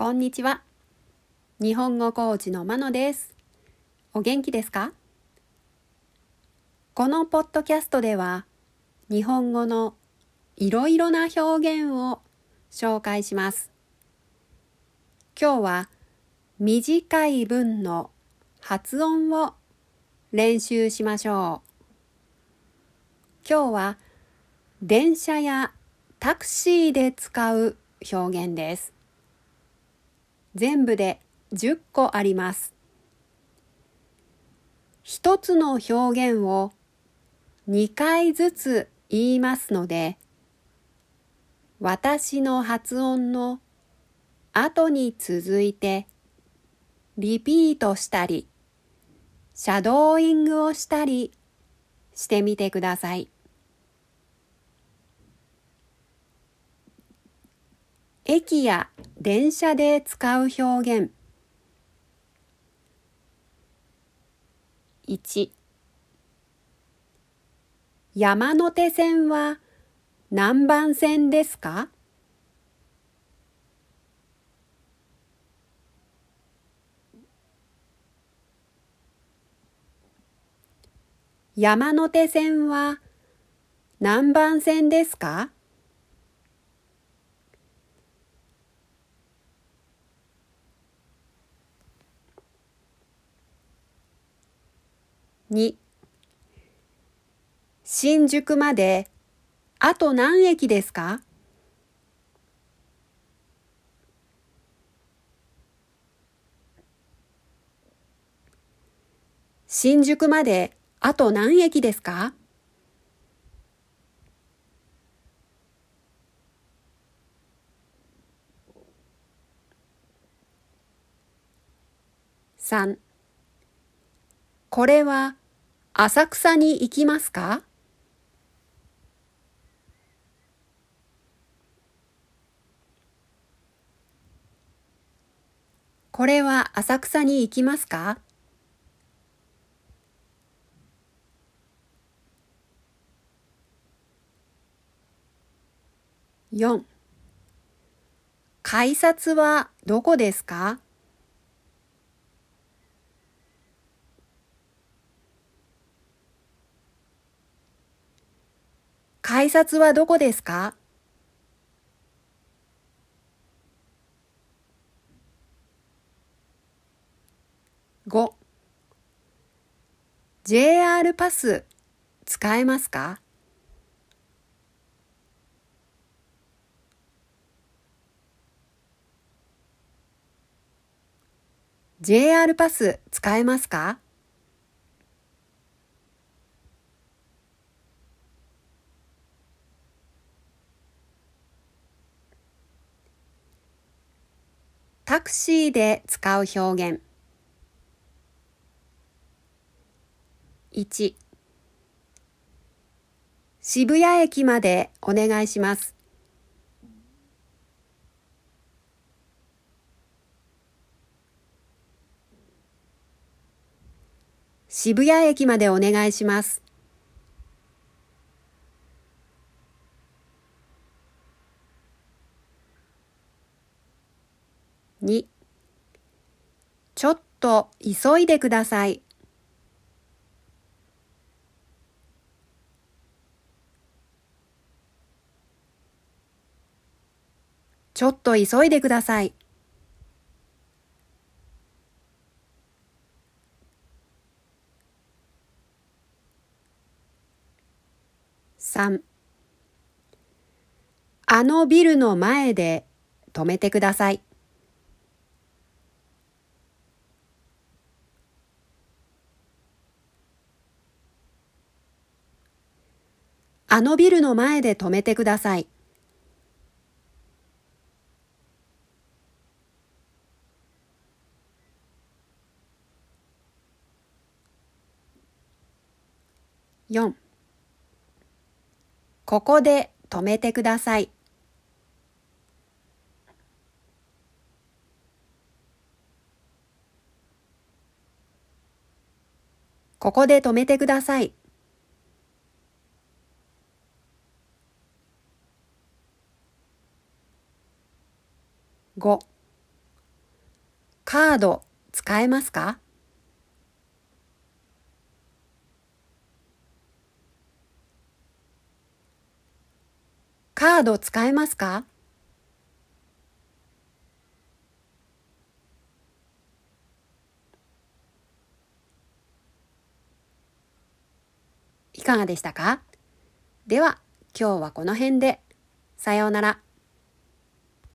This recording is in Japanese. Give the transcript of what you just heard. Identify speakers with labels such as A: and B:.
A: こんにちは。日本語コーチのまのです。お元気ですか？このポッドキャストでは、日本語のいろいろな表現を紹介します。今日は短い文の発音を練習しましょう。今日は電車やタクシーで使う表現です。全部で10個あります。一つの表現を2回ずつ言いますので、私の発音の後に続いてリピートしたり、シャドーイングをしたりしてみてください。駅や電車で使う表現。1山手線は何番線ですか？山手線は何番線ですか？2新宿まであと何駅ですか？新宿まであと何駅ですか？3これは浅草に行きますか？これは浅草に行きますか？4改札はどこですか？改札はどこですか？5 JR パス使えますか？JR パス使えますか？タクシーで使う表現。1渋谷駅までお願いします。渋谷駅までお願いします。2ちょっと急いでください。ちょっと急いでください。3あのビルの前で止めてください。あのビルの前で止めてください。4ここで止めてください。ここで止めてください。5カード使えますか？カード使えますか？いかがでしたか？では今日はこの辺で。さようなら。